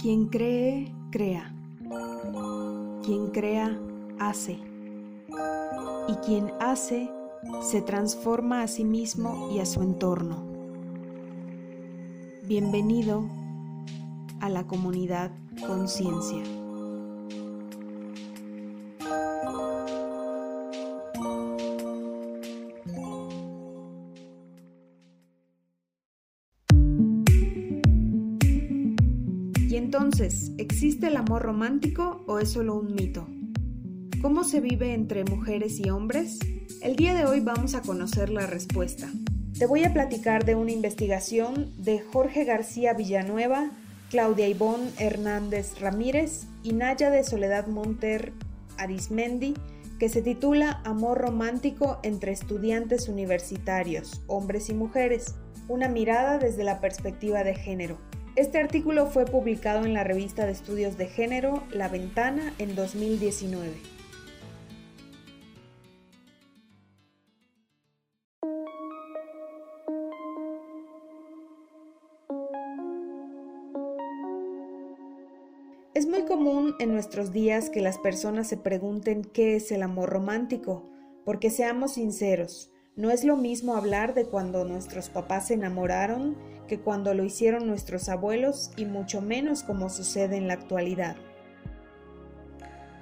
Quien cree, crea. Quien crea, hace. Y quien hace, se transforma a sí mismo y a su entorno. Bienvenido a la comunidad Conciencia. Entonces, ¿existe el amor romántico o es solo un mito? ¿Cómo se vive entre mujeres y hombres? El día de hoy vamos a conocer la respuesta. Te voy a platicar de una investigación de Jorge García Villanueva, Claudia Ivonne Hernández Ramírez y Naya de Soledad Monter Arismendi, que se titula Amor romántico entre estudiantes universitarios, hombres y mujeres, una mirada desde la perspectiva de género. Este artículo fue publicado en la revista de estudios de género La Ventana en 2019. Es muy común en nuestros días que las personas se pregunten qué es el amor romántico, porque seamos sinceros, no es lo mismo hablar de cuando nuestros papás se enamoraron que cuando lo hicieron nuestros abuelos y mucho menos como sucede en la actualidad.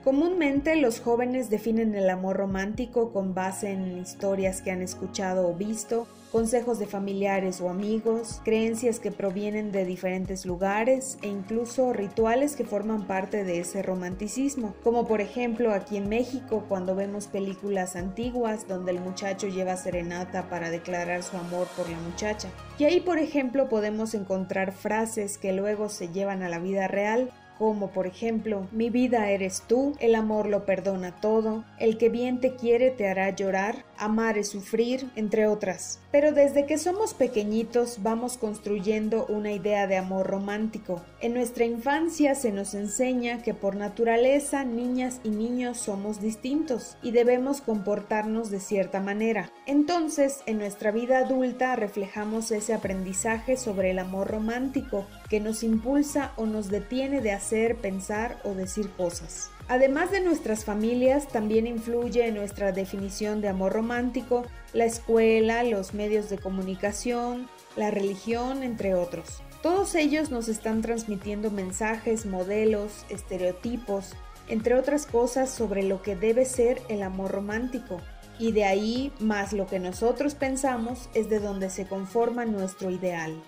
Comúnmente los jóvenes definen el amor romántico con base en historias que han escuchado o visto, consejos de familiares o amigos, creencias que provienen de diferentes lugares e incluso rituales que forman parte de ese romanticismo, como por ejemplo aquí en México cuando vemos películas antiguas donde el muchacho lleva serenata para declarar su amor por la muchacha. Y ahí por ejemplo podemos encontrar frases que luego se llevan a la vida real como por ejemplo, mi vida eres tú, el amor lo perdona todo, el que bien te quiere te hará llorar, amar es sufrir, entre otras. Pero desde que somos pequeñitos vamos construyendo una idea de amor romántico. En nuestra infancia se nos enseña que por naturaleza niñas y niños somos distintos y debemos comportarnos de cierta manera. Entonces, en nuestra vida adulta reflejamos ese aprendizaje sobre el amor romántico que nos impulsa o nos detiene de hacer, pensar o decir cosas. Además de nuestras familias, también influye en nuestra definición de amor romántico la escuela, los medios de comunicación, la religión, entre otros. Todos ellos nos están transmitiendo mensajes, modelos, estereotipos, entre otras cosas sobre lo que debe ser el amor romántico. Y de ahí, más lo que nosotros pensamos, es de donde se conforma nuestro ideal.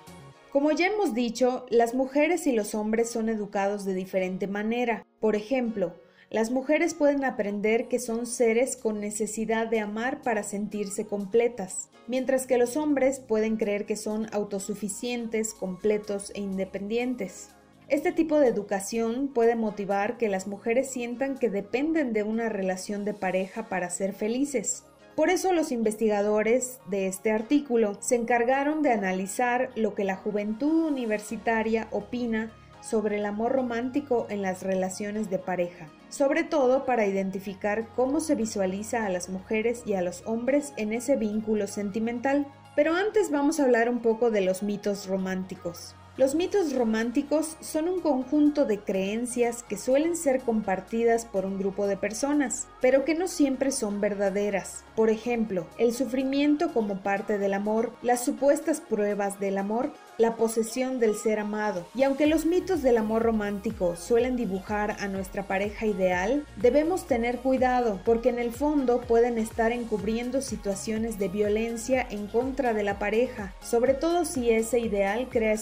Como ya hemos dicho, las mujeres y los hombres son educados de diferente manera. Por ejemplo, las mujeres pueden aprender que son seres con necesidad de amar para sentirse completas, mientras que los hombres pueden creer que son autosuficientes, completos e independientes. Este tipo de educación puede motivar que las mujeres sientan que dependen de una relación de pareja para ser felices. Por eso los investigadores de este artículo se encargaron de analizar lo que la juventud universitaria opina sobre el amor romántico en las relaciones de pareja, sobre todo para identificar cómo se visualiza a las mujeres y a los hombres en ese vínculo sentimental. Pero antes vamos a hablar un poco de los mitos románticos. Los mitos románticos son un conjunto de creencias que suelen ser compartidas por un grupo de personas, pero que no siempre son verdaderas. Por ejemplo, el sufrimiento como parte del amor, las supuestas pruebas del amor, la posesión del ser amado. Y aunque los mitos del amor romántico suelen dibujar a nuestra pareja ideal, debemos tener cuidado porque en el fondo pueden estar encubriendo situaciones de violencia en contra de la pareja, sobre todo si ese ideal crea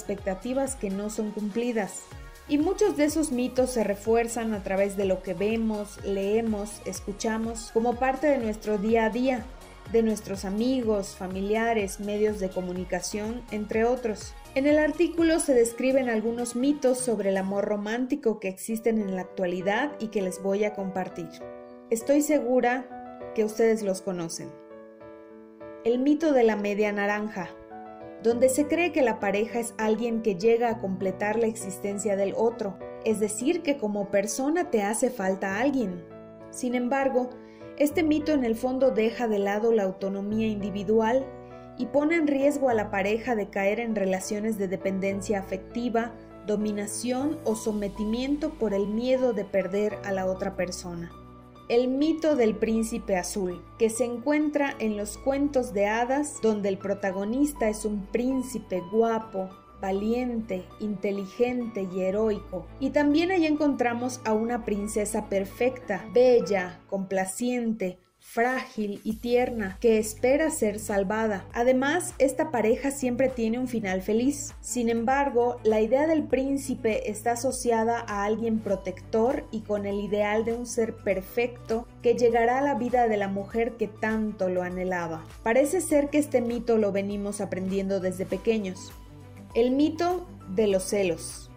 que no son cumplidas. Y muchos de esos mitos se refuerzan a través de lo que vemos, leemos, escuchamos como parte de nuestro día a día, de nuestros amigos, familiares, medios de comunicación, entre otros. En el artículo se describen algunos mitos sobre el amor romántico que existen en la actualidad y que les voy a compartir. Estoy segura que ustedes los conocen. El mito de la media naranja, donde se cree que la pareja es alguien que llega a completar la existencia del otro, es decir, que como persona te hace falta alguien. Sin embargo, este mito en el fondo deja de lado la autonomía individual y pone en riesgo a la pareja de caer en relaciones de dependencia afectiva, dominación o sometimiento por el miedo de perder a la otra persona. El mito del príncipe azul, que se encuentra en los cuentos de hadas donde el protagonista es un príncipe guapo, valiente, inteligente y heroico. Y también ahí encontramos a una princesa perfecta, bella, complaciente, frágil y tierna que espera ser salvada. Además, esta pareja siempre tiene un final feliz. Sin embargo, la idea del príncipe está asociada a alguien protector y con el ideal de un ser perfecto que llegará a la vida de la mujer que tanto lo anhelaba. Parece ser que este mito lo venimos aprendiendo desde pequeños. El mito de los celos.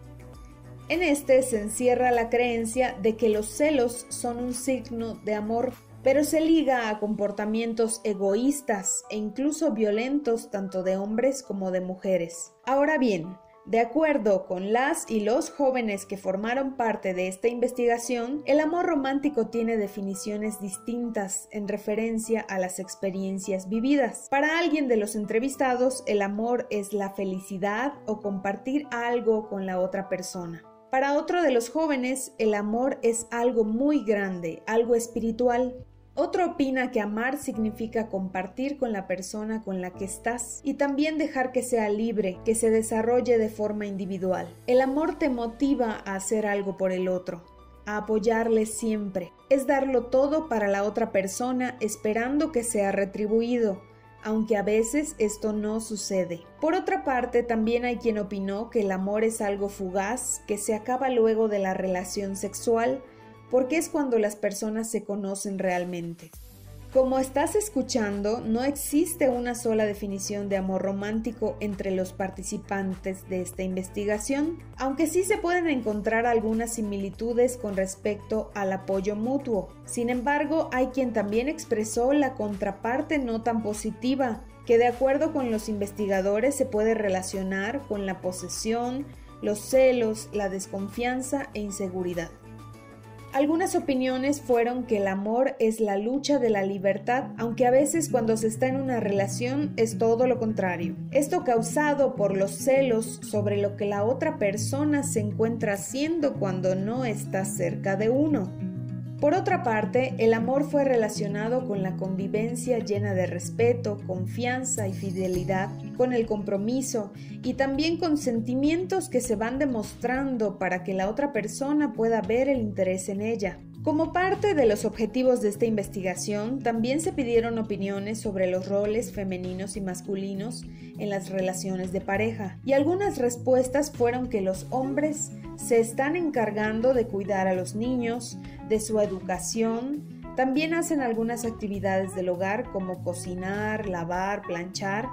En este se encierra la creencia de que los celos son un signo de amor pero se liga a comportamientos egoístas e incluso violentos tanto de hombres como de mujeres. Ahora bien, de acuerdo con las y los jóvenes que formaron parte de esta investigación, el amor romántico tiene definiciones distintas en referencia a las experiencias vividas. Para alguien de los entrevistados, el amor es la felicidad o compartir algo con la otra persona. Para otro de los jóvenes, el amor es algo muy grande, algo espiritual. Otro opina que amar significa compartir con la persona con la que estás y también dejar que sea libre, que se desarrolle de forma individual. El amor te motiva a hacer algo por el otro, a apoyarle siempre. Es darlo todo para la otra persona esperando que sea retribuido, aunque a veces esto no sucede. Por otra parte, también hay quien opinó que el amor es algo fugaz, que se acaba luego de la relación sexual, porque es cuando las personas se conocen realmente. Como estás escuchando, no existe una sola definición de amor romántico entre los participantes de esta investigación, aunque sí se pueden encontrar algunas similitudes con respecto al apoyo mutuo. Sin embargo, hay quien también expresó la contraparte no tan positiva, que de acuerdo con los investigadores se puede relacionar con la posesión, los celos, la desconfianza e inseguridad. Algunas opiniones fueron que el amor es la lucha de la libertad, aunque a veces cuando se está en una relación es todo lo contrario. Esto causado por los celos sobre lo que la otra persona se encuentra haciendo cuando no está cerca de uno. Por otra parte, el amor fue relacionado con la convivencia llena de respeto, confianza y fidelidad, con el compromiso y también con sentimientos que se van demostrando para que la otra persona pueda ver el interés en ella. Como parte de los objetivos de esta investigación, también se pidieron opiniones sobre los roles femeninos y masculinos en las relaciones de pareja, y algunas respuestas fueron que los hombres se están encargando de cuidar a los niños, de su educación, también hacen algunas actividades del hogar como cocinar, lavar, planchar,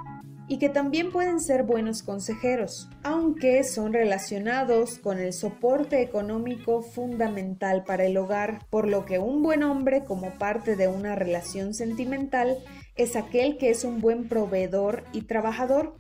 y que también pueden ser buenos consejeros, aunque son relacionados con el soporte económico fundamental para el hogar, por lo que un buen hombre como parte de una relación sentimental es aquel que es un buen proveedor y trabajador.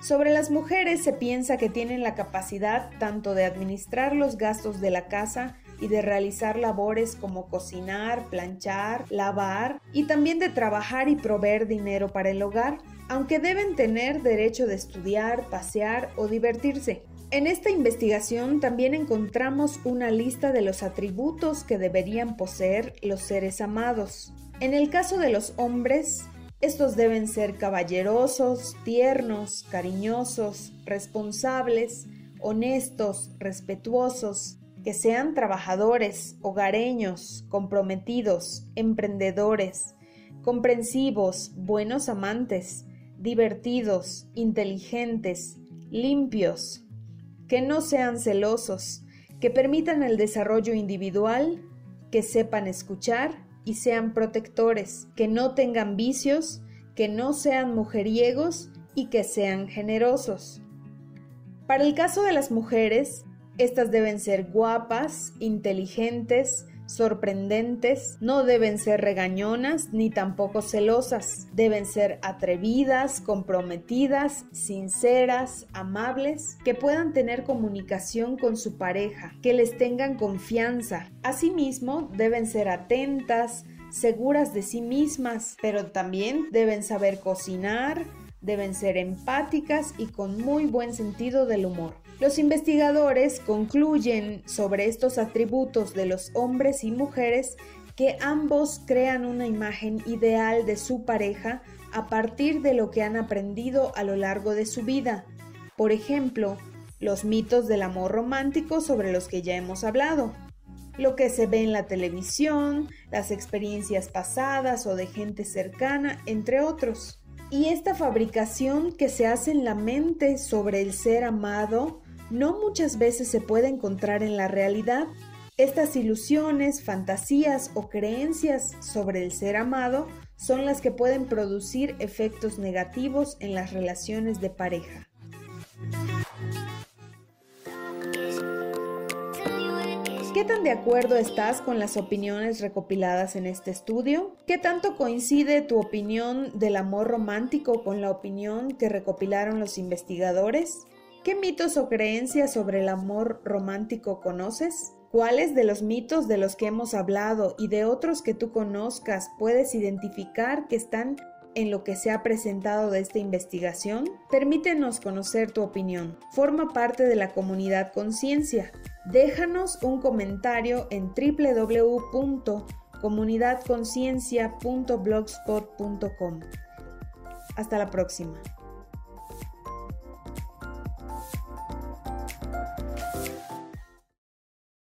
Sobre las mujeres se piensa que tienen la capacidad tanto de administrar los gastos de la casa y de realizar labores como cocinar, planchar, lavar y también de trabajar y proveer dinero para el hogar aunque deben tener derecho de estudiar, pasear o divertirse. En esta investigación también encontramos una lista de los atributos que deberían poseer los seres amados. En el caso de los hombres, estos deben ser caballerosos, tiernos, cariñosos, responsables, honestos, respetuosos, que sean trabajadores, hogareños, comprometidos, emprendedores, comprensivos, buenos amantes, divertidos, inteligentes, limpios, que no sean celosos, que permitan el desarrollo individual, que sepan escuchar y sean protectores, que no tengan vicios, que no sean mujeriegos y que sean generosos. Para el caso de las mujeres, estas deben ser guapas, inteligentes, sorprendentes, no deben ser regañonas ni tampoco celosas, deben ser atrevidas, comprometidas, sinceras, amables, que puedan tener comunicación con su pareja, que les tengan confianza. Asimismo, deben ser atentas, seguras de sí mismas, pero también deben saber cocinar, deben ser empáticas y con muy buen sentido del humor. Los investigadores concluyen sobre estos atributos de los hombres y mujeres que ambos crean una imagen ideal de su pareja a partir de lo que han aprendido a lo largo de su vida. Por ejemplo, los mitos del amor romántico sobre los que ya hemos hablado, lo que se ve en la televisión, las experiencias pasadas o de gente cercana, entre otros. Y esta fabricación que se hace en la mente sobre el ser amado no muchas veces se puede encontrar en la realidad. Estas ilusiones, fantasías o creencias sobre el ser amado son las que pueden producir efectos negativos en las relaciones de pareja. ¿Qué tan de acuerdo estás con las opiniones recopiladas en este estudio? ¿Qué tanto coincide tu opinión del amor romántico con la opinión que recopilaron los investigadores? ¿Qué mitos o creencias sobre el amor romántico conoces? ¿Cuáles de los mitos de los que hemos hablado y de otros que tú conozcas puedes identificar que están en lo que se ha presentado de esta investigación? Permítenos conocer tu opinión. Forma parte de la comunidad Conciencia. Déjanos un comentario en www.comunidadconciencia.blogspot.com. Hasta la próxima.